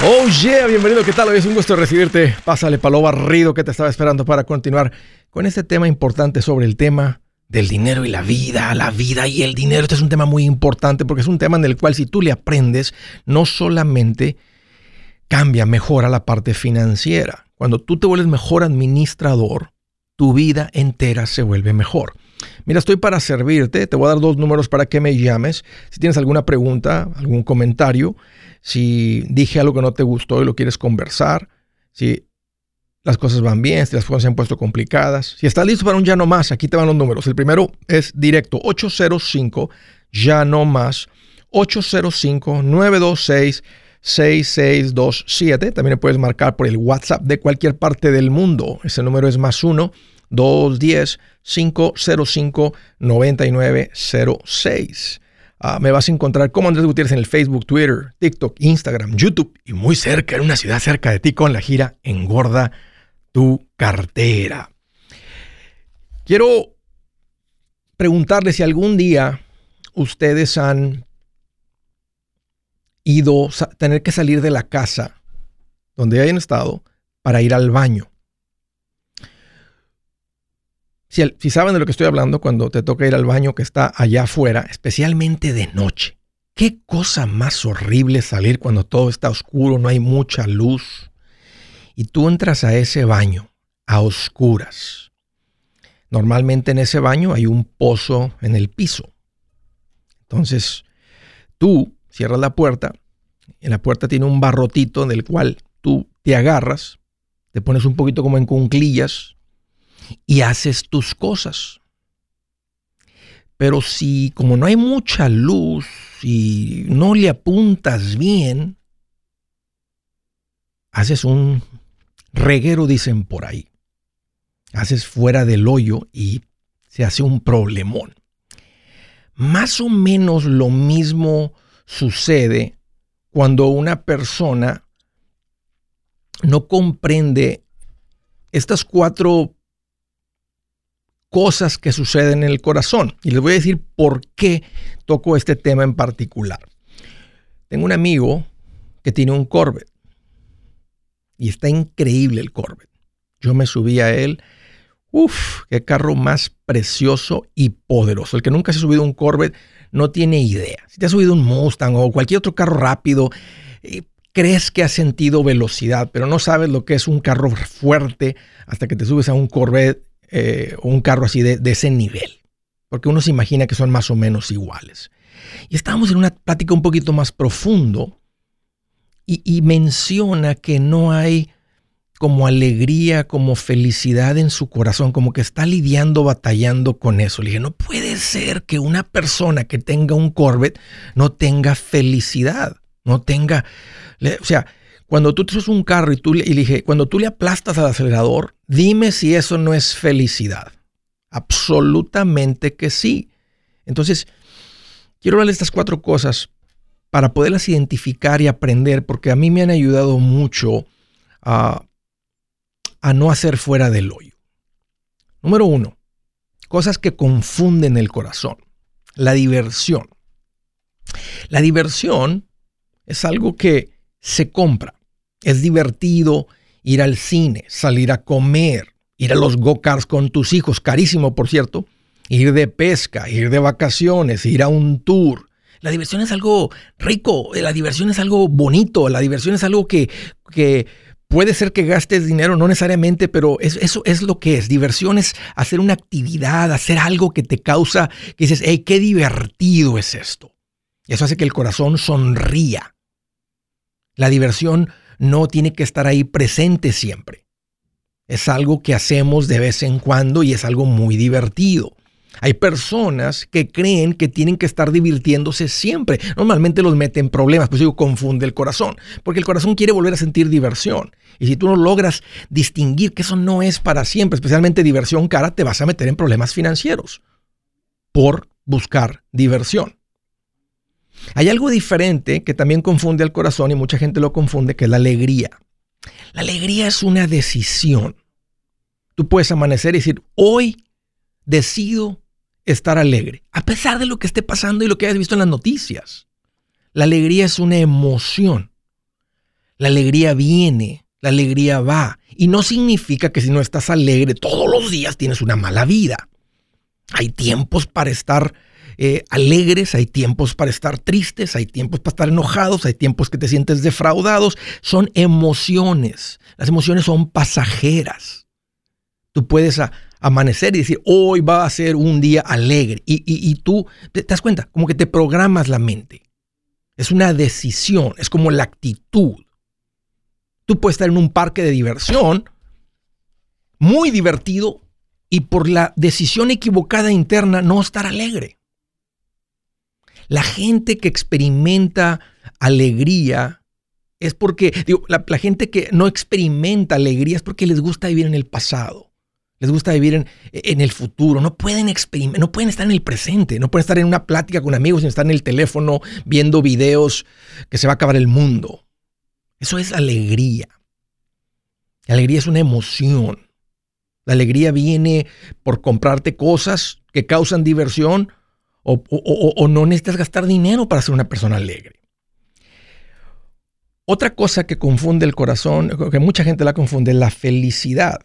Oh yeah, bienvenido, ¿qué tal? Hoy es un gusto recibirte. Pásale palo barrido que te estaba esperando para continuar con este tema importante sobre el tema del dinero y la vida, la vida y el dinero. Este es un tema muy importante porque es un tema en el cual si tú le aprendes, no solamente cambia, mejora la parte financiera. Cuando tú te vuelves mejor administrador, tu vida entera se vuelve mejor. Mira, estoy para servirte. Te voy a dar dos números para que me llames. Si tienes alguna pregunta, algún comentario, si dije algo que no te gustó y lo quieres conversar, si las cosas van bien, si las cosas se han puesto complicadas. Si estás listo para un ya no más, aquí te van los números. El primero es directo 805 ya no más 805 926 6627. También puedes marcar por el WhatsApp de cualquier parte del mundo. Ese número es más 1 210 505 9906. Ah, me vas a encontrar como Andrés Gutiérrez en el Facebook, Twitter, TikTok, Instagram, YouTube y muy cerca, en una ciudad cerca de ti con la gira Engorda tu cartera. Quiero preguntarle si algún día ustedes han ido a tener que salir de la casa donde hayan estado para ir al baño. Si, saben de lo que estoy hablando cuando te toca ir al baño que está allá afuera, especialmente de noche. Qué cosa más horrible salir cuando todo está oscuro, no hay mucha luz. Y tú entras a ese baño a oscuras. Normalmente en ese baño hay un pozo en el piso. Entonces, tú cierras la puerta, en la puerta tiene un barrotito del cual tú te agarras, te pones un poquito como en cunclillas, y haces tus cosas. Pero si como no hay mucha luz y no le apuntas bien, haces un reguero, dicen por ahí. Haces fuera del hoyo y se hace un problemón. Más o menos lo mismo sucede cuando una persona no comprende estas cuatro cosas que suceden en el corazón. Y les voy a decir por qué toco este tema en particular. Tengo un amigo que tiene un Corvette y está increíble el Corvette. Yo me subí a él. Uf, qué carro más precioso y poderoso. El que nunca se ha subido a un Corvette no tiene idea. Si te has subido un Mustang o cualquier otro carro rápido, eh, crees que has sentido velocidad, pero no sabes lo que es un carro fuerte hasta que te subes a un Corvette eh, un carro así de, ese nivel, porque uno se imagina que son más o menos iguales. Y estábamos en una plática un poquito más profundo y, menciona que no hay como alegría, como felicidad en su corazón, como que está lidiando, batallando con eso. Le dije, no puede ser que una persona que tenga un Corvette no tenga felicidad, no tenga, o sea, cuando tú subes un carro y tú le, y dije, cuando tú le aplastas al acelerador, dime si eso no es felicidad. Absolutamente que sí. Entonces, quiero hablar estas cuatro cosas para poderlas identificar y aprender, porque a mí me han ayudado mucho a, a no hacer fuera del hoyo. Número uno, cosas que confunden el corazón. La diversión. La diversión es algo que se compra. Es divertido ir al cine, salir a comer, ir a los go-karts con tus hijos, carísimo por cierto, ir de pesca, ir de vacaciones, ir a un tour. La diversión es algo rico, la diversión es algo bonito, la diversión es algo que, que puede ser que gastes dinero, no necesariamente, pero eso es lo que es. Diversión es hacer una actividad, hacer algo que te causa, que dices, hey, qué divertido es esto. Eso hace que el corazón sonría. La diversión no tiene que estar ahí presente siempre. Es algo que hacemos de vez en cuando y es algo muy divertido. Hay personas que creen que tienen que estar divirtiéndose siempre. Normalmente los meten en problemas, pues digo, confunde el corazón, porque el corazón quiere volver a sentir diversión. Y si tú no logras distinguir que eso no es para siempre, especialmente diversión cara, te vas a meter en problemas financieros por buscar diversión. Hay algo diferente que también confunde al corazón y mucha gente lo confunde, que es la alegría. La alegría es una decisión. Tú puedes amanecer y decir, hoy decido estar alegre, a pesar de lo que esté pasando y lo que hayas visto en las noticias. La alegría es una emoción. La alegría viene, la alegría va. Y no significa que si no estás alegre todos los días tienes una mala vida. Hay tiempos para estar eh, alegres, hay tiempos para estar tristes, hay tiempos para estar enojados, hay tiempos que te sientes defraudados. Son emociones. Las emociones son pasajeras. Tú puedes amanecer y decir, hoy va a ser un día alegre. Y, tú te, das cuenta, como que te programas la mente. Es una decisión, es como la actitud. Tú puedes estar en un parque de diversión, muy divertido, y por la decisión equivocada interna no estar alegre. La gente que experimenta alegría es porque, digo, la, gente que no experimenta alegría es porque les gusta vivir en el pasado. Les gusta vivir en, el futuro. No pueden, no pueden estar en el presente. No pueden estar en una plática con amigos sin estar en el teléfono viendo videos que se va a acabar el mundo. Eso es alegría. La alegría es una emoción. La alegría viene por comprarte cosas que causan diversión o, no necesitas gastar dinero para ser una persona alegre. Otra cosa que confunde el corazón, que mucha gente la confunde, la felicidad.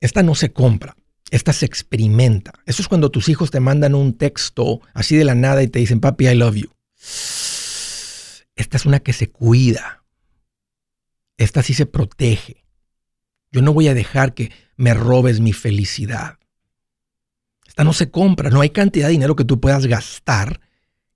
Esta no se compra, esta se experimenta. Eso es cuando tus hijos te mandan un texto así de la nada y te dicen, papi, I love you. Esta es una que se cuida. Esta sí se protege. Yo no voy a dejar que me robes mi felicidad no se compra, no hay cantidad de dinero que tú puedas gastar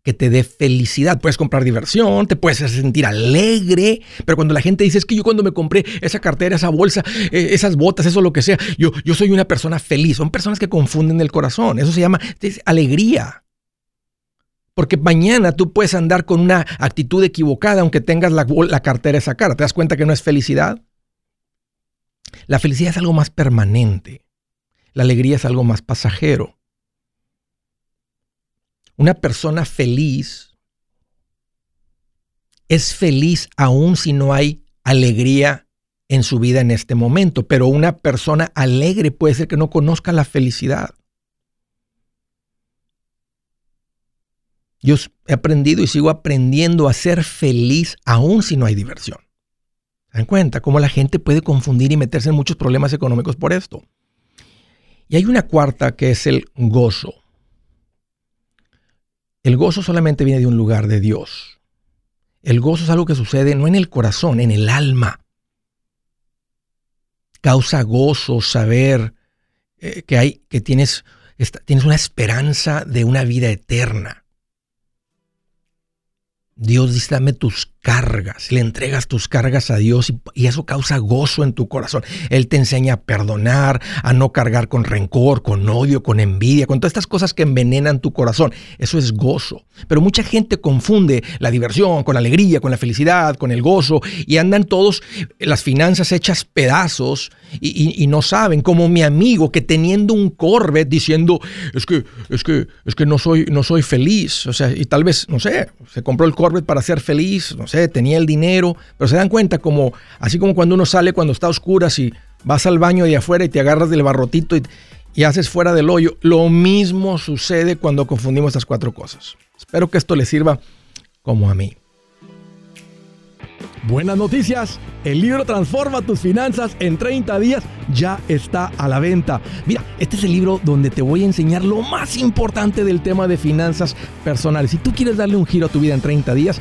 que te dé felicidad. Puedes comprar diversión, te puedes sentir alegre, pero cuando la gente dice es que yo cuando me compré esa cartera, esa bolsa, eh, esas botas, eso lo que sea, yo, yo soy una persona feliz. Son personas que confunden el corazón. Eso se llama alegría. Porque mañana tú puedes andar con una actitud equivocada aunque tengas la, la cartera esa cara. ¿Te das cuenta que no es felicidad? La felicidad es algo más permanente. La alegría es algo más pasajero. Una persona feliz es feliz aún si no hay alegría en su vida en este momento, pero una persona alegre puede ser que no conozca la felicidad. Yo he aprendido y sigo aprendiendo a ser feliz aún si no hay diversión. ¿Se dan cuenta cómo la gente puede confundir y meterse en muchos problemas económicos por esto? Y hay una cuarta que es el gozo. El gozo solamente viene de un lugar de Dios. El gozo es algo que sucede no en el corazón, en el alma. Causa gozo saber eh, que, hay, que tienes, tienes una esperanza de una vida eterna. Dios dice, dame tus cargas, le entregas tus cargas a Dios y, eso causa gozo en tu corazón. Él te enseña a perdonar, a no cargar con rencor, con odio, con envidia, con todas estas cosas que envenenan tu corazón. Eso es gozo. Pero mucha gente confunde la diversión con la alegría, con la felicidad, con el gozo y andan todos las finanzas hechas pedazos y, no saben, como mi amigo que teniendo un Corvette diciendo, es que, es que, es que no soy, no soy feliz. O sea, y tal vez, no sé, se compró el Corvette para ser feliz, no tenía el dinero, pero se dan cuenta como, así como cuando uno sale cuando está a oscuras y vas al baño de afuera y te agarras del barrotito y, y haces fuera del hoyo, lo mismo sucede cuando confundimos estas cuatro cosas. Espero que esto les sirva como a mí. Buenas noticias, el libro Transforma tus finanzas en 30 días ya está a la venta. Mira, este es el libro donde te voy a enseñar lo más importante del tema de finanzas personales. Si tú quieres darle un giro a tu vida en 30 días,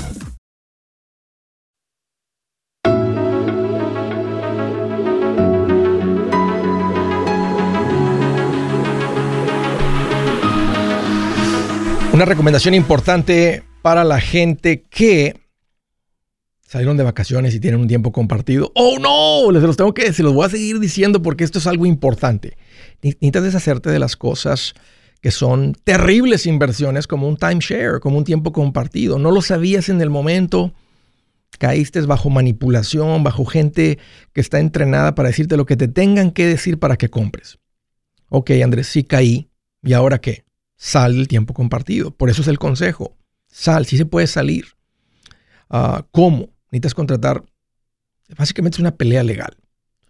Una recomendación importante para la gente que salieron de vacaciones y tienen un tiempo compartido. ¡Oh, no! Les los tengo que, se los voy a seguir diciendo porque esto es algo importante. Necesitas deshacerte de las cosas que son terribles inversiones como un timeshare, como un tiempo compartido. No lo sabías en el momento, caíste bajo manipulación, bajo gente que está entrenada para decirte lo que te tengan que decir para que compres. Ok, Andrés, sí caí. ¿Y ahora qué? Sal del tiempo compartido. Por eso es el consejo. Sal, sí se puede salir. Ah, ¿Cómo? Necesitas contratar. Básicamente es una pelea legal.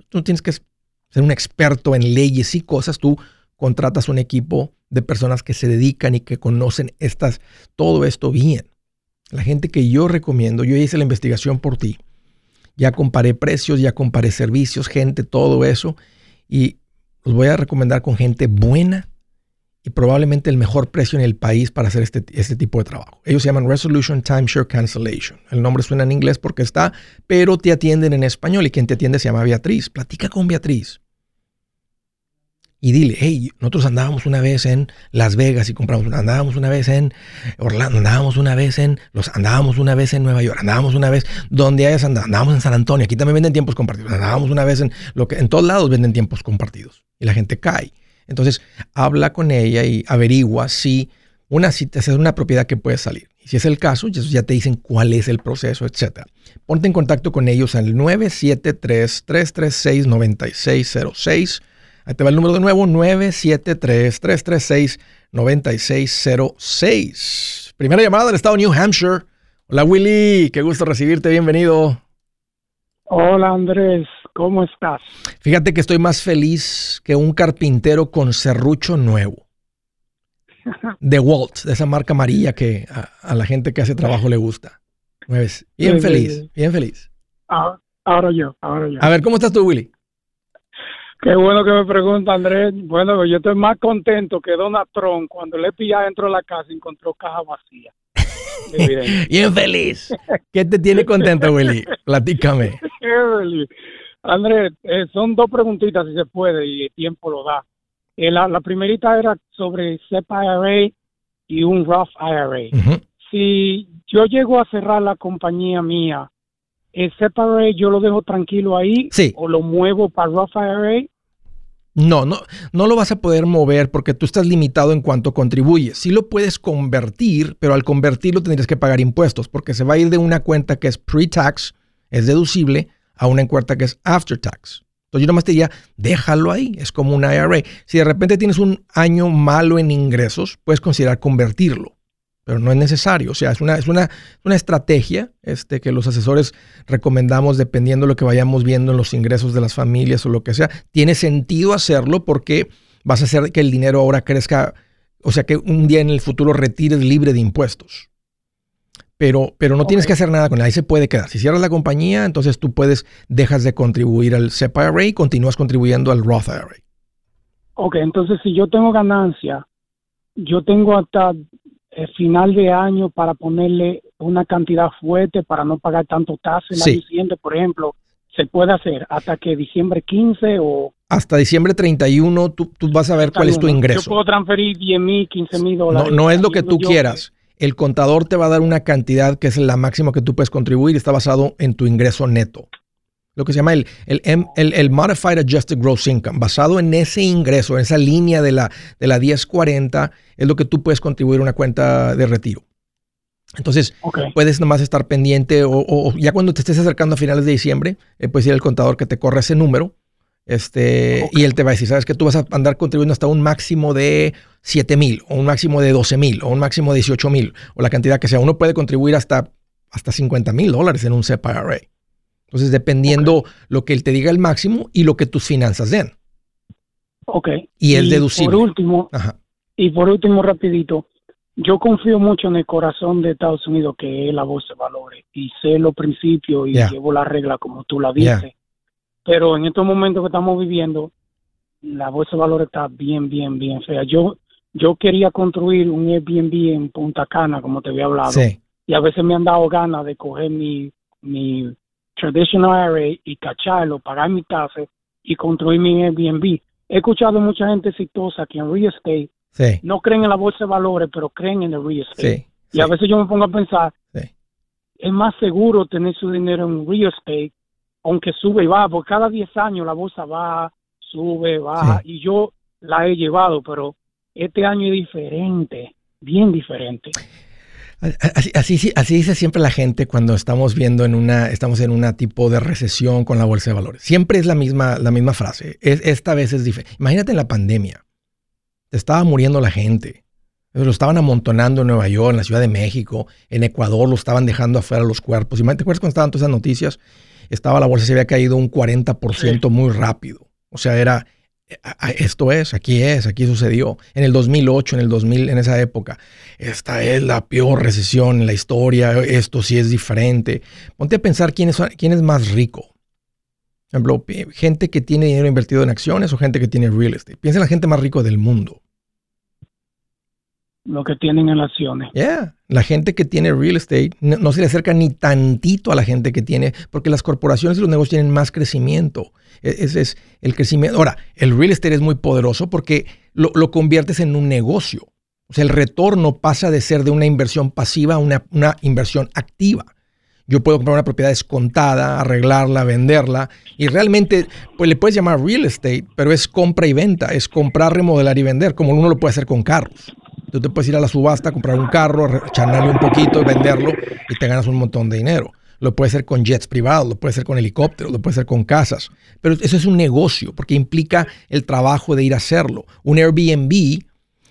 Tú tienes que ser un experto en leyes y cosas. Tú contratas un equipo de personas que se dedican y que conocen estas, todo esto bien. La gente que yo recomiendo, yo hice la investigación por ti. Ya comparé precios, ya comparé servicios, gente, todo eso. Y los voy a recomendar con gente buena y probablemente el mejor precio en el país para hacer este, este tipo de trabajo. Ellos se llaman Resolution Timeshare Cancellation. El nombre suena en inglés porque está, pero te atienden en español y quien te atiende se llama Beatriz. Platica con Beatriz y dile, hey, nosotros andábamos una vez en Las Vegas y compramos, andábamos una vez en Orlando, andábamos una vez en los, andábamos una vez en Nueva York, andábamos una vez donde hayas andado, andábamos en San Antonio, aquí también venden tiempos compartidos, andábamos una vez en lo que en todos lados venden tiempos compartidos y la gente cae. Entonces, habla con ella y averigua si una te hace una propiedad que puede salir. Y si es el caso, ya te dicen cuál es el proceso, etc. Ponte en contacto con ellos al 973 336 9606 Ahí te va el número de nuevo, 973-336-9606. Primera llamada del estado de New Hampshire. Hola Willy, qué gusto recibirte, bienvenido. Hola Andrés, ¿cómo estás? Fíjate que estoy más feliz que un carpintero con serrucho nuevo. De Walt, de esa marca amarilla que a, la gente que hace trabajo le gusta. Bien feliz, bien feliz. Ah, ahora yo, ahora yo. A ver, ¿cómo estás tú, Willy? Qué bueno que me pregunta Andrés. Bueno, yo estoy más contento que Donald Trump cuando le pilla dentro de la casa y encontró caja vacía. Bien feliz. ¿Qué te tiene contento, Willy? Platícame. Andrés, eh, son dos preguntitas si se puede y el tiempo lo da. Eh, la, primerita era sobre SEPA IRA y un Roth IRA. Si yo llego a cerrar la compañía mía, ¿el SEPA IRA yo lo dejo tranquilo ahí? Sí. ¿O lo muevo para Roth IRA? No, no, no lo vas a poder mover porque tú estás limitado en cuanto contribuyes. Sí lo puedes convertir, pero al convertirlo tendrías que pagar impuestos porque se va a ir de una cuenta que es pre-tax, es deducible, a una cuenta que es after-tax. Entonces yo nomás te diría, déjalo ahí, es como un IRA. Si de repente tienes un año malo en ingresos, puedes considerar convertirlo pero no es necesario. O sea, es una, es una, una estrategia este, que los asesores recomendamos dependiendo de lo que vayamos viendo en los ingresos de las familias o lo que sea. Tiene sentido hacerlo porque vas a hacer que el dinero ahora crezca, o sea, que un día en el futuro retires libre de impuestos. Pero, pero no tienes que hacer nada con él, ahí se puede quedar. Si cierras la compañía, entonces tú puedes, dejas de contribuir al SEPA IRA y continúas contribuyendo al Roth IRA. Ok, entonces si yo tengo ganancia, yo tengo hasta el final de año para ponerle una cantidad fuerte para no pagar tanto tasa en la siguiente, por ejemplo, se puede hacer hasta que diciembre 15 o... Hasta diciembre 31 tú, tú vas a ver cuál es tu ingreso. Yo puedo transferir 10 mil, 15 mil dólares. No, no es lo que tú quieras. El contador te va a dar una cantidad que es la máxima que tú puedes contribuir y está basado en tu ingreso neto. lo que se llama el, el, el, Modified Adjusted Gross Income. Basado en ese ingreso, en esa línea de la, de la 1040, es lo que tú puedes contribuir a una cuenta de retiro. Entonces, puedes nomás estar pendiente o, ya cuando te estés acercando a finales de diciembre, eh, puedes ir al contador que te corre ese número este, y él te va a decir, sabes que tú vas a andar contribuyendo hasta un máximo de 7 mil, o un máximo de 12 mil, o un máximo de 18 mil, o la cantidad que sea. Uno puede contribuir hasta, hasta 50 mil dólares en un SEPA IRA. Entonces, dependiendo lo que él te diga el máximo y lo que tus finanzas den. Ok. Y es deducible. Por último, y por último, rapidito, yo confío mucho en el corazón de Estados Unidos, que es la voz de valores, y sé los principios y llevo la regla como tú la dices. Pero en estos momentos que estamos viviendo, la bolsa de valores está bien, bien, bien fea. Yo, yo quería construir un Airbnb en Punta Cana, como te había hablado. Y a veces me han dado ganas de coger mi, mi traditional IRA y cacharlo, pagar mi tasa y construir mi Airbnb. He escuchado mucha gente exitosa que en real estate no creen en la bolsa de valores, pero creen en el real estate. y a veces yo me pongo a pensar, es más seguro tener su dinero en real estate aunque sube y baja, porque cada 10 años la bolsa va, sube, baja, y yo la he llevado, pero este año es diferente, bien diferente. Así, así, dice siempre la gente cuando estamos viendo en una, estamos en una tipo de recesión con la bolsa de valores. Siempre es la misma, la misma frase. Es, esta vez es diferente. Imagínate en la pandemia. Estaba muriendo la gente. Lo estaban amontonando en Nueva York, en la Ciudad de México, en Ecuador lo estaban dejando afuera los cuerpos. ¿Te acuerdas cuando estaban todas esas noticias? Estaba la bolsa, se había caído un 40% muy rápido. O sea, era, esto es, aquí es, aquí sucedió. En el 2008, en el 2000, en esa época, esta es la peor recesión en la historia, esto sí es diferente. Ponte a pensar quién es, quién es más rico. Por ejemplo, gente que tiene dinero invertido en acciones o gente que tiene real estate. Piensa en la gente más rico del mundo lo que tienen en acciones. Yeah, la gente que tiene real estate no, se le acerca ni tantito a la gente que tiene, porque las corporaciones y los negocios tienen más crecimiento. E, ese es el crecimiento. Ahora, el real estate es muy poderoso porque lo, conviertes en un negocio. O sea, el retorno pasa de ser de una inversión pasiva a una, una inversión activa. Yo puedo comprar una propiedad descontada, arreglarla, venderla y realmente pues le puedes llamar real estate, pero es compra y venta, es comprar, remodelar y vender, como uno lo puede hacer con carros. Tú te puedes ir a la subasta, comprar un carro, charlarle un poquito, venderlo y te ganas un montón de dinero. Lo puedes hacer con jets privados, lo puedes hacer con helicópteros, lo puedes hacer con casas. Pero eso es un negocio porque implica el trabajo de ir a hacerlo. Un Airbnb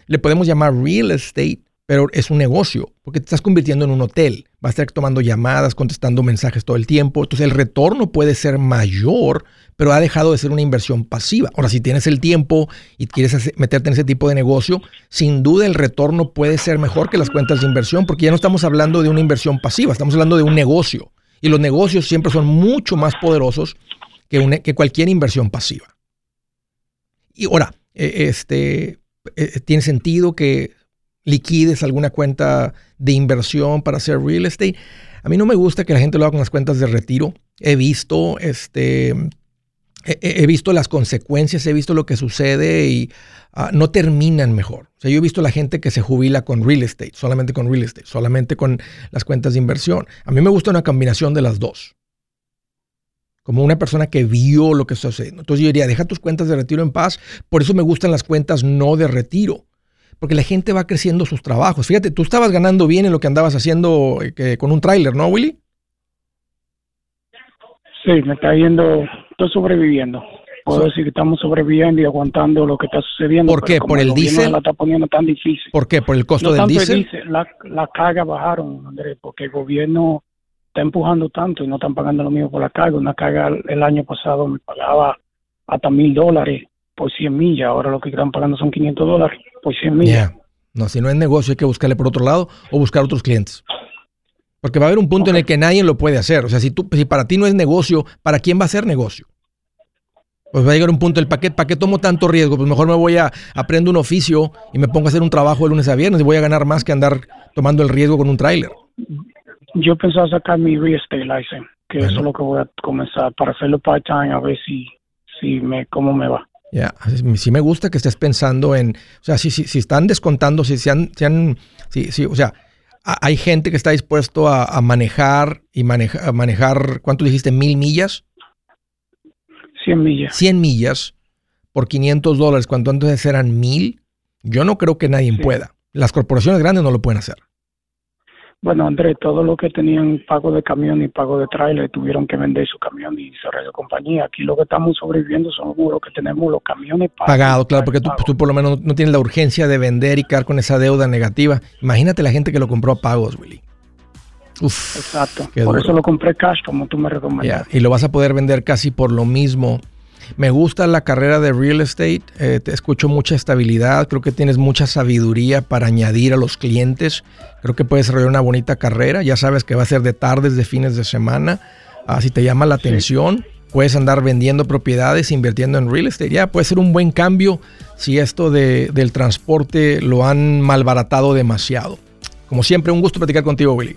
le podemos llamar real estate, pero es un negocio porque te estás convirtiendo en un hotel. Vas a estar tomando llamadas, contestando mensajes todo el tiempo. Entonces el retorno puede ser mayor pero ha dejado de ser una inversión pasiva. Ahora, si tienes el tiempo y quieres meterte en ese tipo de negocio, sin duda el retorno puede ser mejor que las cuentas de inversión, porque ya no estamos hablando de una inversión pasiva, estamos hablando de un negocio. Y los negocios siempre son mucho más poderosos que, que cualquier inversión pasiva. Y ahora, e, este, e, ¿tiene sentido que liquides alguna cuenta de inversión para hacer real estate? A mí no me gusta que la gente lo haga con las cuentas de retiro. He visto este, he, visto las consecuencias, he visto lo que sucede y ah, no terminan mejor. O sea, yo he visto la gente que se jubila con real estate, solamente con real estate, solamente con las cuentas de inversión. A mí me gusta una combinación de las dos. Como una persona que vio lo que está sucediendo. Entonces yo diría, deja tus cuentas de retiro en paz. Por eso me gustan las cuentas no de retiro. Porque la gente va creciendo sus trabajos. Fíjate, tú estabas ganando bien en lo que andabas haciendo eh, con un tráiler, ¿no, Willy? Sí, me está yendo estoy sobreviviendo. Puedo decir que estamos sobreviviendo y aguantando lo que está sucediendo. ¿Por qué? ¿Por el, diésel? la está poniendo tan difícil. ¿Por qué? ¿Por el costo del diésel? La, la carga bajaron, Andrés, porque el gobierno está empujando tanto y no están pagando lo mismo por la carga. Una carga el año pasado me pagaba hasta mil dólares por 100 millas. Ahora lo que están pagando son 500 dólares 100 millas. No, si no es negocio hay que buscarle por otro lado o buscar otros clientes. Porque va a haber un punto en el que nadie lo puede hacer. O sea, si, tú, si para ti no es negocio, ¿para quién va a ser negocio? Pues va a llegar un punto del paquete, ¿para qué tomo tanto riesgo? Pues mejor me voy a aprender un oficio y me pongo a hacer un trabajo de lunes a viernes y voy a ganar más que andar tomando el riesgo con un tráiler. Yo pensaba sacar mi real estate license, que eso es lo que voy a comenzar para hacerlo part-time, a ver si, si me, cómo me va. Ya, sí me gusta que estés pensando en, o sea, si, si, si están descontando, si se han, si, si, o sea, hay gente que está dispuesto a, manejar y manejar, ¿cuánto dijiste? ¿Mil millas? 100 millas. 100 millas por 500 dólares, cuando antes eran 1000, yo no creo que nadie pueda. Las corporaciones grandes no lo pueden hacer. Bueno, Andrés, todo lo que tenían pago de camión y pago de trailer tuvieron que vender su camión y cerrar la compañía. Aquí lo que estamos sobreviviendo son los que tenemos los camiones pagados. Pagado, claro, porque tú, por lo menos no tienes la urgencia de vender y quedar con esa deuda negativa. Imagínate la gente que lo compró a pagos, Willy. Uf, Exacto. Por eso lo compré cash, como tú me recomendaste. Y lo vas a poder vender casi por lo mismo me gusta la carrera de real estate, eh, te escucho mucha estabilidad, creo que tienes mucha sabiduría para añadir a los clientes, creo que puedes desarrollar una bonita carrera, ya sabes que va a ser de tardes, de fines de semana, ah, si te llama la atención, puedes andar vendiendo propiedades, invirtiendo en real estate, ya puede ser un buen cambio si esto de, del transporte lo han malbaratado demasiado. Como siempre, un gusto platicar contigo, Willy.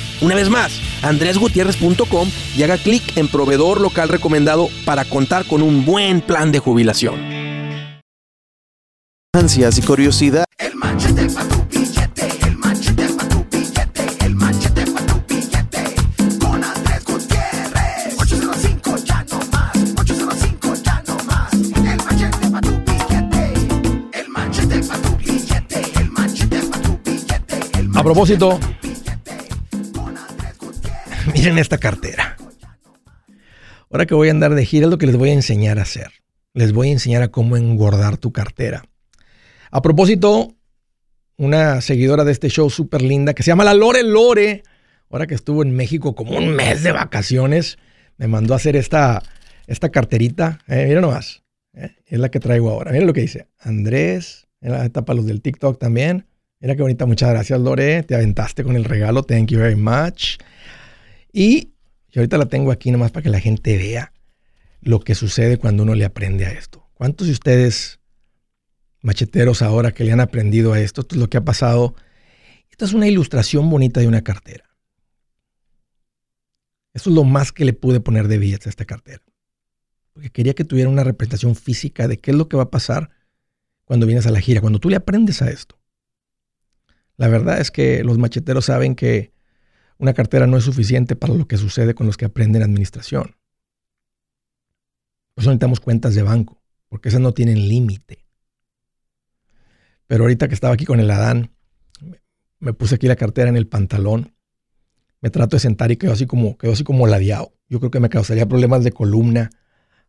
Una vez más, andresgutierrez.com y haga clic en proveedor local recomendado para contar con un buen plan de jubilación. Ansias y curiosidad. El A propósito, miren esta cartera. Ahora que voy a andar de gira es lo que les voy a enseñar a hacer. Les voy a enseñar a cómo engordar tu cartera. A propósito, una seguidora de este show súper linda que se llama la Lore Lore, ahora que estuvo en México como un mes de vacaciones, me mandó a hacer esta, esta carterita. Eh, mira nomás, eh, es la que traigo ahora. Mira lo que dice. Andrés, esta para los del TikTok también. Mira qué bonita, muchas gracias Lore, te aventaste con el regalo, thank you very much. Y ahorita la tengo aquí nomás para que la gente vea lo que sucede cuando uno le aprende a esto. ¿Cuántos de ustedes, macheteros ahora que le han aprendido a esto, esto es lo que ha pasado? Esta es una ilustración bonita de una cartera. Eso es lo más que le pude poner de billetes a esta cartera. Porque quería que tuviera una representación física de qué es lo que va a pasar cuando vienes a la gira, cuando tú le aprendes a esto. La verdad es que los macheteros saben que una cartera no es suficiente para lo que sucede con los que aprenden administración. Por eso necesitamos cuentas de banco, porque esas no tienen límite. Pero ahorita que estaba aquí con el Adán, me puse aquí la cartera en el pantalón, me trato de sentar y quedo así como, quedo así como ladeado. Yo creo que me causaría problemas de columna.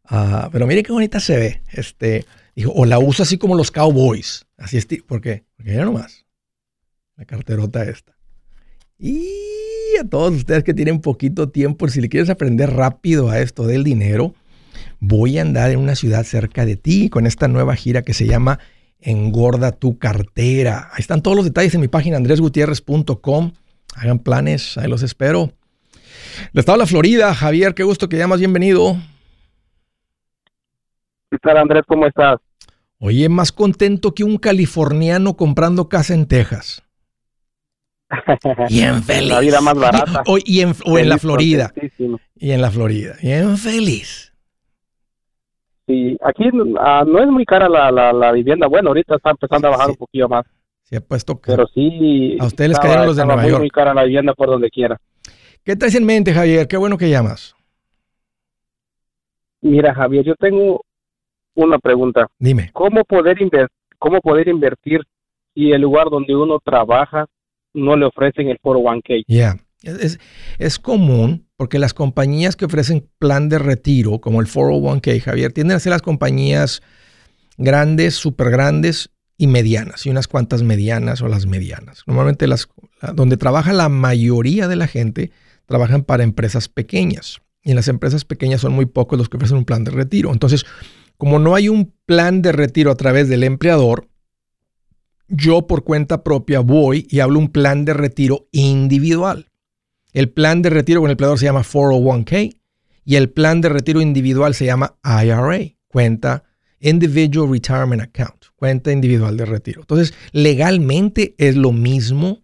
Ah, pero mire qué bonita se ve. Este, dijo, o la uso así como los cowboys. Así es, ¿por qué? Porque ya nomás la carterota esta. Y a todos ustedes que tienen poquito tiempo, si le quieres aprender rápido a esto del dinero, voy a andar en una ciudad cerca de ti con esta nueva gira que se llama Engorda tu cartera. Ahí están todos los detalles en mi página andresgutierrez.com. Hagan planes, ahí los espero. Le estado la Florida, Javier, qué gusto que llamas, bienvenido. ¿Qué tal, Andrés? ¿Cómo estás? Oye, más contento que un californiano comprando casa en Texas. Y en feliz. La vida más barata. O, en, la Florida. Y en la Florida. Y en feliz. Sí, aquí ah, no es muy cara la, la, vivienda. Bueno, ahorita está empezando a bajar un poquito más. Sí, ha puesto Pero sí. A ustedes les cayeron los de Nueva York. muy cara la vivienda por donde quiera. ¿Qué traes en mente, Javier? Qué bueno que llamas. Mira, Javier, yo tengo una pregunta. Dime. ¿Cómo poder, cómo poder invertir si el lugar donde uno trabaja no le ofrecen el 401k. Ya, es, es, común porque las compañías que ofrecen plan de retiro, como el 401k, Javier, tienden a ser las compañías grandes, súper grandes, y medianas, y unas cuantas medianas o las medianas. Normalmente las, donde trabaja la mayoría de la gente, trabajan para empresas pequeñas. Y en las empresas pequeñas son muy pocos los que ofrecen un plan de retiro. Entonces, como no hay un plan de retiro a través del empleador, yo por cuenta propia voy y hablo un plan de retiro individual. El plan de retiro con el empleador se llama 401k y el plan de retiro individual se llama IRA, cuenta Individual Retirement Account, cuenta individual de retiro. Entonces, legalmente es lo mismo.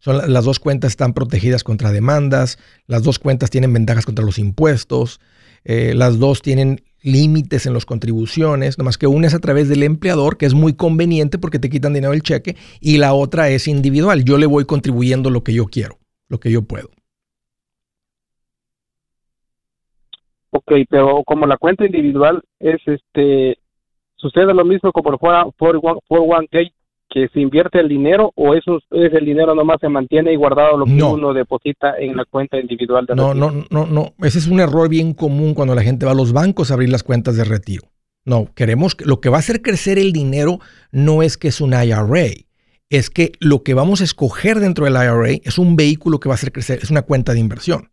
Son, las dos cuentas están protegidas contra demandas, las dos cuentas tienen ventajas contra los impuestos, eh, las dos tienen límites en las contribuciones, nomás que una es a través del empleador, que es muy conveniente porque te quitan dinero del cheque, y la otra es individual. Yo le voy contribuyendo lo que yo quiero, lo que yo puedo. Ok, pero como la cuenta individual es este, sucede lo mismo como el 401k, que se invierte el dinero o eso es el dinero nomás se mantiene y guardado lo que uno deposita en la cuenta individual de no, retiro. No, no, no, ese es un error bien común cuando la gente va a los bancos a abrir las cuentas de retiro. No, queremos lo que va a hacer crecer el dinero no es que es un IRA, es que lo que vamos a escoger dentro del IRA es un vehículo que va a hacer crecer, es una cuenta de inversión.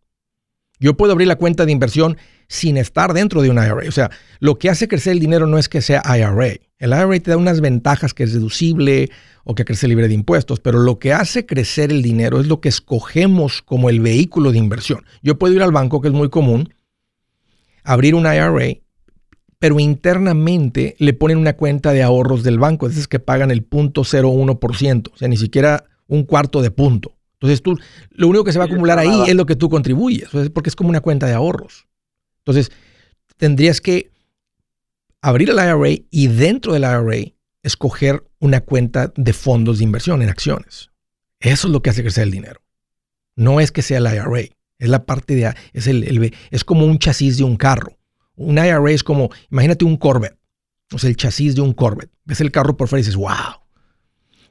Yo puedo abrir la cuenta de inversión sin estar dentro de un IRA. O sea, lo que hace crecer el dinero no es que sea IRA. El IRA te da unas ventajas que es deducible o que crece libre de impuestos, pero lo que hace crecer el dinero es lo que escogemos como el vehículo de inversión. Yo puedo ir al banco, que es muy común, abrir un IRA, pero internamente le ponen una cuenta de ahorros del banco, es que pagan el 0.01%, o sea, ni siquiera un cuarto de punto. Entonces tú, lo único que se va a acumular ahí es lo que tú contribuyes, porque es como una cuenta de ahorros. Entonces, tendrías que abrir el IRA y dentro del IRA escoger una cuenta de fondos de inversión en acciones. Eso es lo que hace crecer el dinero. No es que sea el IRA, es la parte de es el, es como un chasis de un carro. Un IRA es como, imagínate un Corvette, o sea, el chasis de un Corvette. Ves el carro por fuera y dices, wow,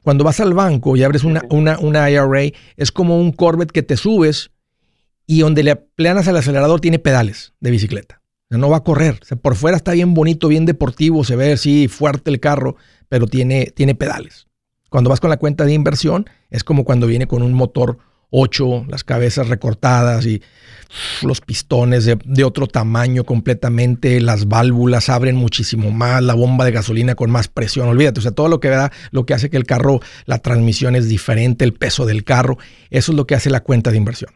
cuando vas al banco y abres una, una, IRA, es como un Corvette que te subes y donde le planas al acelerador tiene pedales de bicicleta. no va a correr. por fuera está bien bonito, bien deportivo, se ve así fuerte el carro, pero tiene, tiene pedales. Cuando vas con la cuenta de inversión, es como cuando viene con un motor 8, las cabezas recortadas y los pistones de, otro tamaño completamente, las válvulas abren muchísimo más, la bomba de gasolina con más presión, olvídate, o sea, todo lo que da, lo que hace que el carro, la transmisión es diferente, el peso del carro, eso es lo que hace la cuenta de inversión.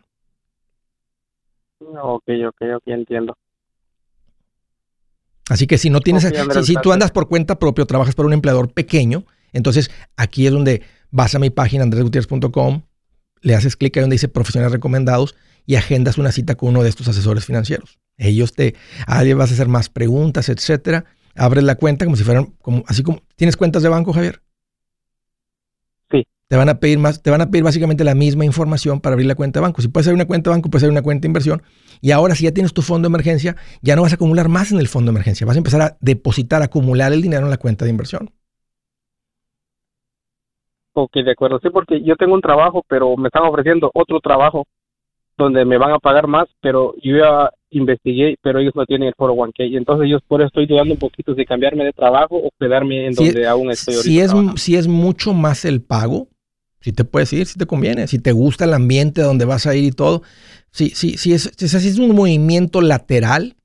Ok, ok, ok, entiendo. Así que si no tienes, si, si, tú andas por cuenta propia trabajas para un empleador pequeño, entonces aquí es donde vas a mi página andresgutierrez.com, le haces clic ahí donde dice profesionales recomendados y agendas una cita con uno de estos asesores financieros. Ellos te, a vas a hacer más preguntas, etcétera. Abres la cuenta como si fueran, como, así como, ¿tienes cuentas de banco, Javier? Sí. Te van a pedir más, te van a pedir básicamente la misma información para abrir la cuenta de banco. Si puedes abrir una cuenta de banco, puedes abrir una cuenta de inversión. Y ahora, si ya tienes tu fondo de emergencia, ya no vas a acumular más en el fondo de emergencia. Vas a empezar a depositar, a acumular el dinero en la cuenta de inversión. Ok, de acuerdo. Sí, porque yo tengo un trabajo, pero me están ofreciendo otro trabajo donde me van a pagar más, pero yo ya investigué, pero ellos no tienen el 401k. Y entonces yo por eso estoy dudando un poquito si cambiarme de trabajo o quedarme en donde aún estoy ahorita. Si es, si es mucho más el pago, si te puedes ir, si te conviene, si te gusta el ambiente donde vas a ir y todo. Si, si, si, es, si es un movimiento lateral,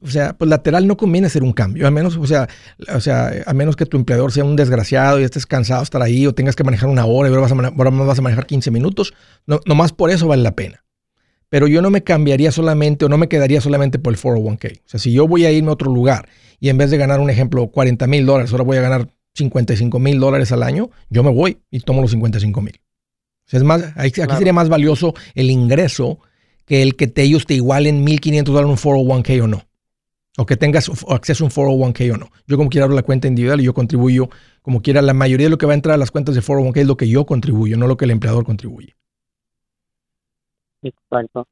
o sea, pues lateral no conviene hacer un cambio, al menos, o sea, o sea, a menos que tu empleador sea un desgraciado y estés cansado de estar ahí o tengas que manejar una hora y ahora, vas a, ahora más vas a manejar 15 minutos, no, nomás por eso vale la pena. Pero yo no me cambiaría solamente o no me quedaría solamente por el 401k. O sea, si yo voy a irme a otro lugar y en vez de ganar un ejemplo 40 mil dólares, ahora voy a ganar 55 mil dólares al año, yo me voy y tomo los 55 mil. O sea, es más, aquí sería más valioso el ingreso que el que te, ellos te igualen 1.500 dólares un 401k o no o que tengas acceso a un 401k o no. Yo como quiera abro la cuenta individual y yo contribuyo como quiera. La mayoría de lo que va a entrar a las cuentas de 401k es lo que yo contribuyo, no lo que el empleador contribuye. Exacto.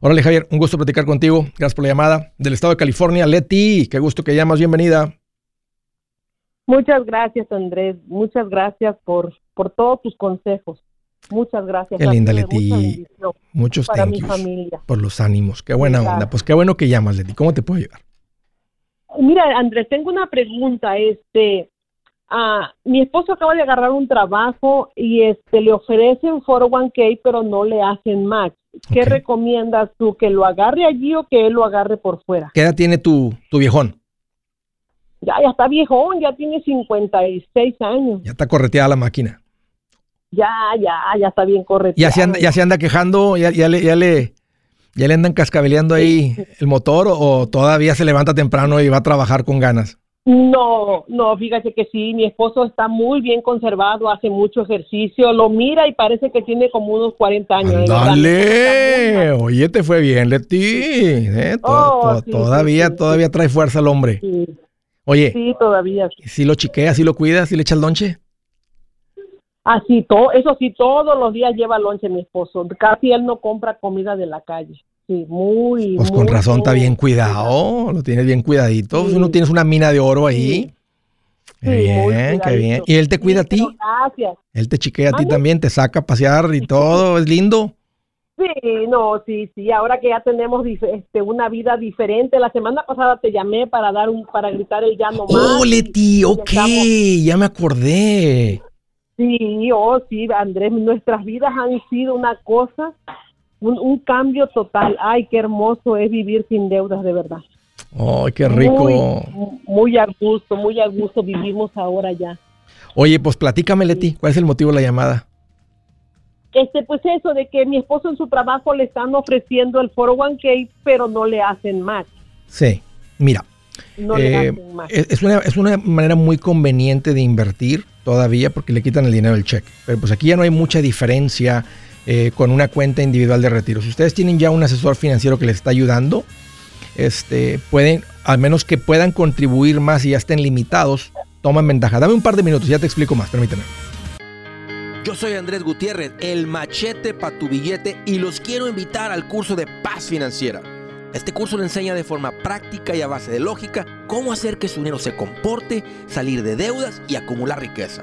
Órale, Javier, un gusto platicar contigo. Gracias por la llamada. Del estado de California, Leti, qué gusto que llamas. Bienvenida. Muchas gracias, Andrés. Muchas gracias por, por todos tus consejos. Muchas gracias. Qué linda, Leti. Muchos para mi familia. por los ánimos. Qué buena onda. Pues qué bueno que llamas, Leti. ¿Cómo te puedo ayudar? Mira, Andrés, tengo una pregunta. Este, Ah, mi esposo acaba de agarrar un trabajo y este le ofrecen 401k, pero no le hacen match. ¿Qué recomiendas tú? ¿Que lo agarre allí o que él lo agarre por fuera? ¿Qué edad tiene tu, tu viejón? Ya, ya está viejón, ya tiene 56 años. Ya está correteada la máquina. Ya, ya, ya está bien correteada. ¿Ya se anda, ya se anda quejando? ¿Ya, ya, le, ya, le, ¿Ya le andan cascabeleando ahí el motor o todavía se levanta temprano y va a trabajar con ganas? No, no, fíjate que sí, mi esposo está muy bien conservado, hace mucho ejercicio, lo mira y parece que tiene como unos 40 años. Dale, oye, te fue bien, Leti. ¿eh? Oh, todavía, todavía trae fuerza el hombre. Oye. Sí, todavía. ¿Si lo chiquea, si lo cuida, si le echa el lonche? Así, todo, eso sí, todos los días lleva lonche mi esposo. Casi él no compra comida de la calle. Sí, muy. Pues con razón está bien cuidado, lo tienes bien cuidadito. Si no tienes una mina de oro ahí. Qué bien, qué bien. ¿Y él te cuida a ti? Gracias. Él te chiquea a ti también, te saca a pasear y todo, es lindo. Sí, no, sí, sí. Ahora que ya tenemos este, una vida diferente, la semana pasada te llamé para dar un, para gritar el ya no más. Oh, Leti, ok, ya me acordé. Sí, oh, sí, Andrés, nuestras vidas han sido una cosa, un, cambio total. Ay, qué hermoso es vivir sin deudas, de verdad. Ay, qué rico. Muy, muy a gusto, muy a gusto vivimos ahora ya. Oye, pues platícame, Leti, ¿cuál es el motivo de la llamada? Este, pues eso de que mi esposo en su trabajo le están ofreciendo el 401k, pero no le hacen más. Sí, mira. Eh, es, una, es una manera muy conveniente de invertir todavía porque le quitan el dinero del cheque. Pero pues aquí ya no hay mucha diferencia eh, con una cuenta individual de retiro. Si ustedes tienen ya un asesor financiero que les está ayudando, este, pueden, al menos que puedan contribuir más y ya estén limitados, toman ventaja. Dame un par de minutos, ya te explico más, permíteme. Yo soy Andrés Gutiérrez, el machete para tu billete y los quiero invitar al curso de paz financiera. Este curso le enseña de forma práctica y a base de lógica cómo hacer que su dinero se comporte, salir de deudas y acumular riqueza.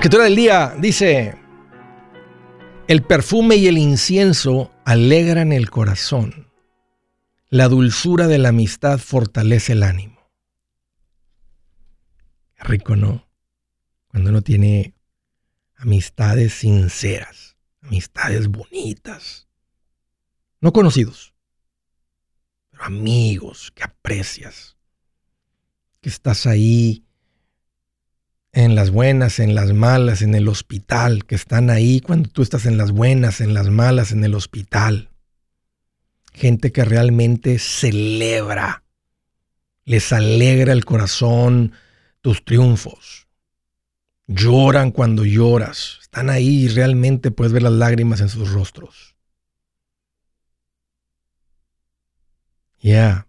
Escritura del día dice, el perfume y el incienso alegran el corazón. La dulzura de la amistad fortalece el ánimo. rico, ¿no? Cuando uno tiene amistades sinceras, amistades bonitas, no conocidos, pero amigos que aprecias, que estás ahí en las buenas, en las malas, en el hospital, que están ahí cuando tú estás en las buenas, en las malas, en el hospital. Gente que realmente celebra, les alegra el corazón tus triunfos. Lloran cuando lloras, están ahí y realmente puedes ver las lágrimas en sus rostros. Ya.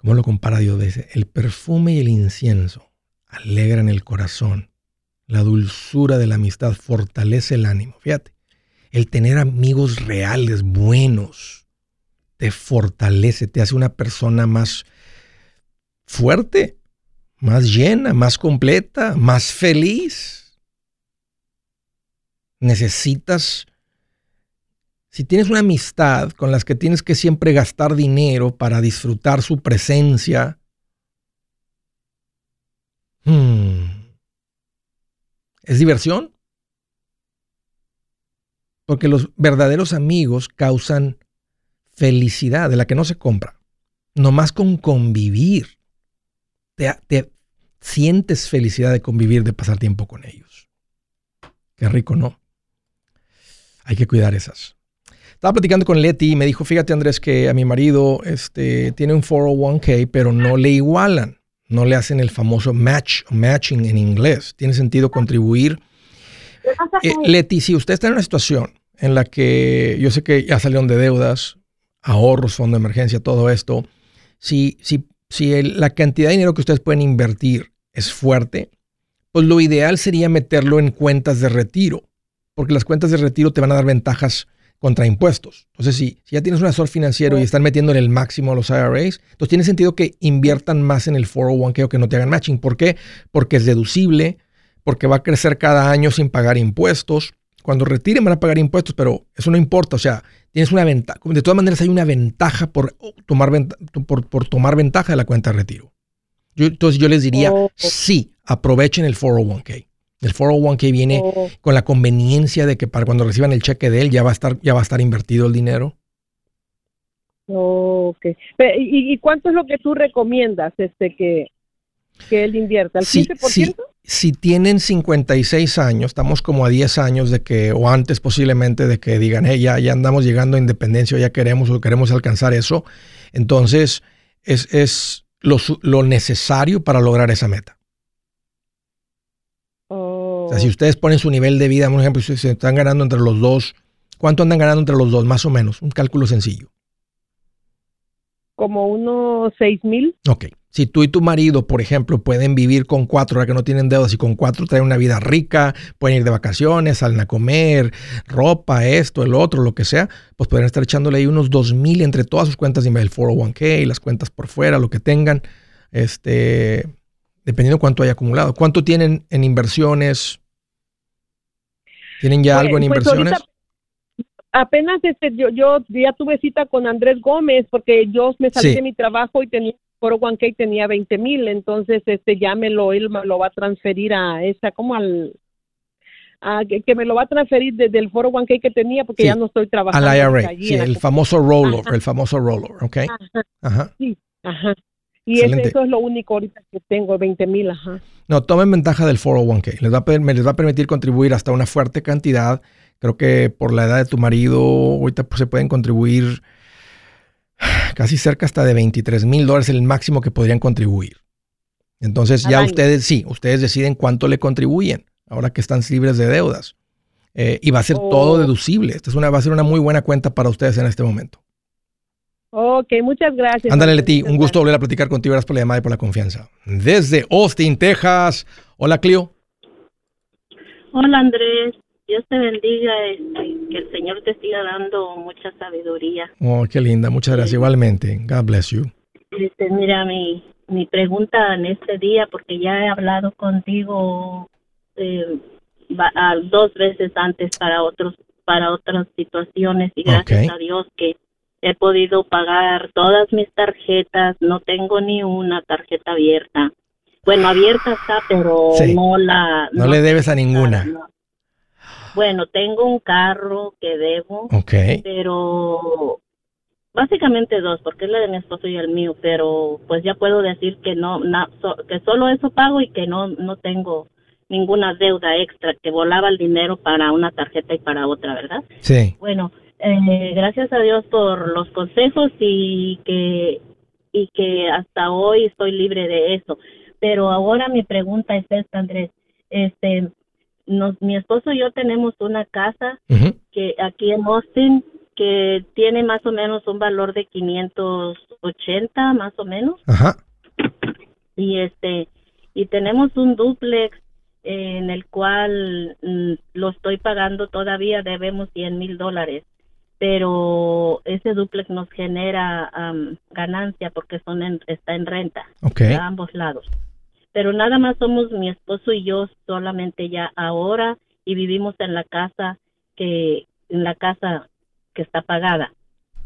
¿Cómo lo compara Dios? Dice, el perfume y el incienso alegran el corazón. La dulzura de la amistad fortalece el ánimo. Fíjate, el tener amigos reales, buenos, te fortalece, te hace una persona más fuerte, más llena, más completa, más feliz. Necesitas si tienes una amistad con las que tienes que siempre gastar dinero para disfrutar su presencia, hmm, ¿es diversión? Porque los verdaderos amigos causan felicidad de la que no se compra, nomás con convivir. te, sientes felicidad de convivir, de pasar tiempo con ellos. Qué rico, ¿no? Hay que cuidar esas. Estaba platicando con Leti y me dijo, fíjate Andrés, que a mi marido este, tiene un 401k, pero no le igualan, no le hacen el famoso match, matching en inglés. Tiene sentido contribuir. Eh, Leti, si usted está en una situación en la que yo sé que ya salieron de deudas, ahorros, fondo de emergencia, todo esto, si, si, si la cantidad de dinero que ustedes pueden invertir es fuerte, pues lo ideal sería meterlo en cuentas de retiro, porque las cuentas de retiro te van a dar ventajas contra impuestos. Entonces, si, si ya tienes un asesor financiero y están metiendo en el máximo a los IRAs, entonces tiene sentido que inviertan más en el 401k o que no te hagan matching. ¿Por qué? Porque es deducible, porque va a crecer cada año sin pagar impuestos. Cuando retiren van a pagar impuestos, pero eso no importa. O sea, tienes una ventaja. De todas maneras, hay una ventaja por tomar, por, por tomar ventaja de la cuenta de retiro. entonces, yo les diría, oh. sí, aprovechen el 401k. El 401k viene oh. con la conveniencia de que para cuando reciban el cheque de él ya va a estar, ya va a estar invertido el dinero. Ok. ¿Y, cuánto es lo que tú recomiendas este que, que él invierta? ¿El 15%? Si, tienen 56 años, estamos como a 10 años de que, o antes posiblemente de que digan, hey, ya, ya andamos llegando a independencia, o ya queremos o queremos alcanzar eso, entonces es, es lo, lo necesario para lograr esa meta si ustedes ponen su nivel de vida, por ejemplo, si se están ganando entre los dos, ¿cuánto andan ganando entre los dos? Más o menos, un cálculo sencillo. Como unos seis mil. Ok. Si tú y tu marido, por ejemplo, pueden vivir con cuatro, ahora que no tienen deudas, y con cuatro traen una vida rica, pueden ir de vacaciones, salen a comer, ropa, esto, el otro, lo que sea, pues pueden estar echándole ahí unos dos mil entre todas sus cuentas de email, 401k, las cuentas por fuera, lo que tengan. Este, dependiendo cuánto haya acumulado. ¿Cuánto tienen en inversiones? ¿Tienen ya algo en pues inversiones? apenas este, yo, yo ya tuve cita con Andrés Gómez porque yo me salí de mi trabajo y tenía por One k tenía 20 mil, entonces este ya me lo, él me lo va a transferir a esa, como al, que, me lo va a transferir desde el foro 1K que tenía porque ya no estoy trabajando. Al IRA, sí, el famoso rollover, el famoso rollover, ¿ok? Ajá. Sí, ajá. Y eso es lo único ahorita que tengo, 20 mil, ajá. No, tomen ventaja del 401k. Les va, a, les va a permitir contribuir hasta una fuerte cantidad. Creo que por la edad de tu marido, ahorita pues, se pueden contribuir casi cerca hasta de 23 mil dólares, el máximo que podrían contribuir. Entonces ya ustedes, sí, ustedes deciden cuánto le contribuyen, ahora que están libres de deudas. Eh, y va a ser todo oh. deducible. Esta es una, va a ser una muy buena cuenta para ustedes en este momento. Ok, muchas gracias. Ándale, Leti, un gusto volver a platicar contigo. Gracias por la llamada y por la confianza. Desde Austin, Texas. Hola, Clio. Hola, Andrés. Dios te bendiga, este, que el Señor te siga dando mucha sabiduría. Oh, qué linda, muchas gracias. Igualmente, God bless you. Este, mira, mi, mi pregunta en este día, porque ya he hablado contigo eh, dos veces antes para otros para otras situaciones y gracias a Dios que he podido pagar todas mis tarjetas, no tengo ni una tarjeta abierta. Bueno, abierta está, pero no la... No, le debes a ninguna. Bueno, tengo un carro que debo, pero básicamente dos, porque es la de mi esposo y el mío, pero pues ya puedo decir que no, que solo eso pago y que no, no tengo ninguna deuda extra, que volaba el dinero para una tarjeta y para otra, ¿verdad? Sí. Bueno, eh, gracias a Dios por los consejos y que y que hasta hoy estoy libre de eso. Pero ahora mi pregunta es esta, Andrés. Este, nos, mi esposo y yo tenemos una casa que aquí en Austin que tiene más o menos un valor de 580 más o menos. Ajá. Y este y tenemos un duplex en el cual mm, lo estoy pagando todavía, debemos 100 mil dólares pero ese duplex nos genera ganancia porque son está en renta a ambos lados. Pero nada más somos mi esposo y yo solamente ya ahora y vivimos en la casa que en la casa que está pagada.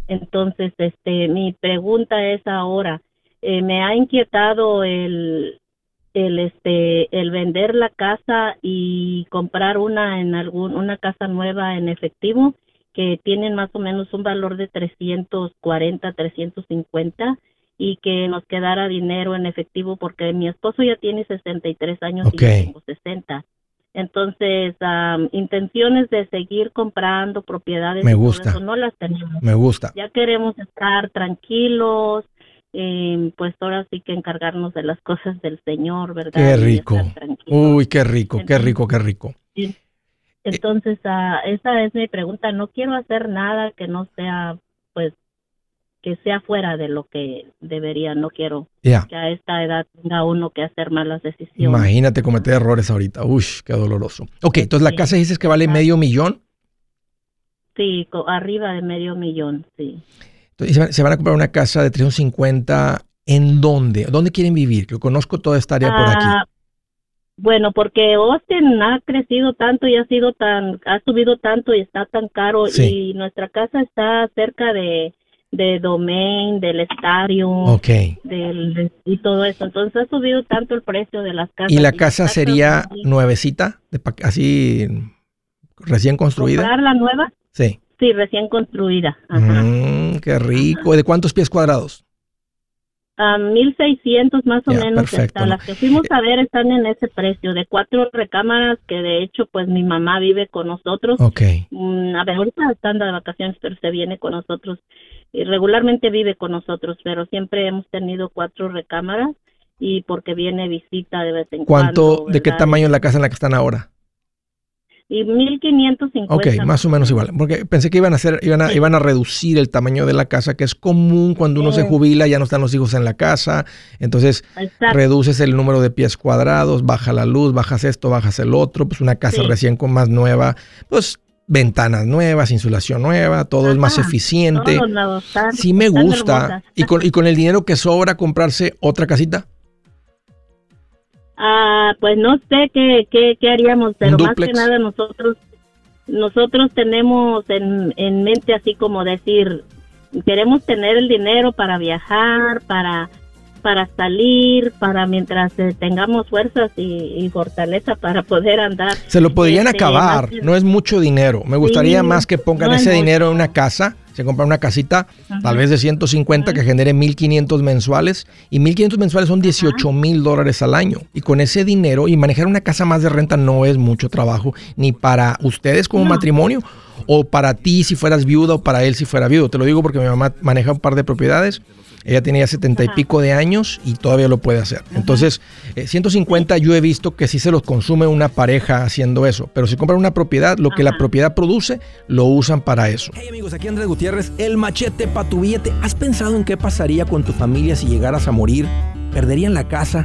Entonces, este, mi pregunta es ahora, eh, me ha inquietado el, el, este, el vender la casa y comprar una en algún, una casa nueva en efectivo que tienen más o menos un valor de 340, 350 y que nos quedara dinero en efectivo porque mi esposo ya tiene 63 años y yo tengo 60. Entonces, intenciones de seguir comprando propiedades, me gusta. no las tenemos. Me gusta. Ya queremos estar tranquilos, eh, pues ahora sí que encargarnos de las cosas del Señor, ¿verdad? Qué rico. Uy, qué rico, qué rico, qué rico. Entonces, ah, esa es mi pregunta. No quiero hacer nada que no sea, pues, que sea fuera de lo que debería. No quiero que a esta edad tenga uno que hacer malas decisiones. Imagínate cometer errores ahorita. Uy, qué doloroso. Ok, entonces la casa dices que vale medio millón. Sí, arriba de medio millón, sí. Entonces, se van a comprar una casa de 350. ¿En dónde? ¿Dónde quieren vivir? Yo conozco toda esta área por aquí. Bueno, porque Austin ha crecido tanto y ha sido tan, ha subido tanto y está tan caro y nuestra casa está cerca de, de Domain, del estadio, del, y todo eso. Entonces ha subido tanto el precio de las casas. ¿Y la casa sería nuevecita, así recién construida? ¿Comprar la nueva? Sí. Sí, recién construida. Mm, qué rico. ¿De cuántos pies cuadrados? A 1600 más o menos las que fuimos a ver están en ese precio de cuatro recámaras que de hecho pues mi mamá vive con nosotros. Okay. Mm, a ver ahorita están de vacaciones pero se viene con nosotros y regularmente vive con nosotros pero siempre hemos tenido cuatro recámaras y porque viene visita de vez en cuando ¿cuánto de qué tamaño es la casa en la que están ahora y 1550. Ok, más o menos igual. Porque pensé que iban a hacer, iban a, iban a reducir el tamaño de la casa, que es común cuando uno se jubila, ya no están los hijos en la casa. Entonces reduces el número de pies cuadrados, baja la luz, bajas esto, bajas el otro. Pues una casa recién con más nueva, pues ventanas nuevas, insulación nueva, todo es más eficiente. sí me gusta. ¿Y con, ¿Y con el dinero que sobra comprarse otra casita? Ah, pues no sé qué, qué, qué haríamos, pero más que nada nosotros nosotros tenemos en, en mente así como decir, queremos tener el dinero para viajar, para para salir, para mientras eh, tengamos fuerzas y, fortaleza para poder andar. Se lo podrían este, acabar, no es mucho dinero. Me gustaría más que pongan ese dinero en una casa se compra una casita, tal vez de 150, que genere 1.500 mensuales. Y 1.500 mensuales son 18 mil dólares al año. Y con ese dinero, y manejar una casa más de renta no es mucho trabajo, ni para ustedes como matrimonio, o para ti si fueras viuda, o para él si fuera viudo. Te lo digo porque mi mamá maneja un par de propiedades ella tiene ya 70 y pico de años y todavía lo puede hacer. Entonces, 150 eh, yo he visto que sí se los consume una pareja haciendo eso. Pero si compran una propiedad, lo que la propiedad produce, lo usan para eso. Hey amigos, aquí Andrés Gutiérrez, el machete para tu billete. ¿Has pensado en qué pasaría con tu familia si llegaras a morir? ¿Perderían la casa?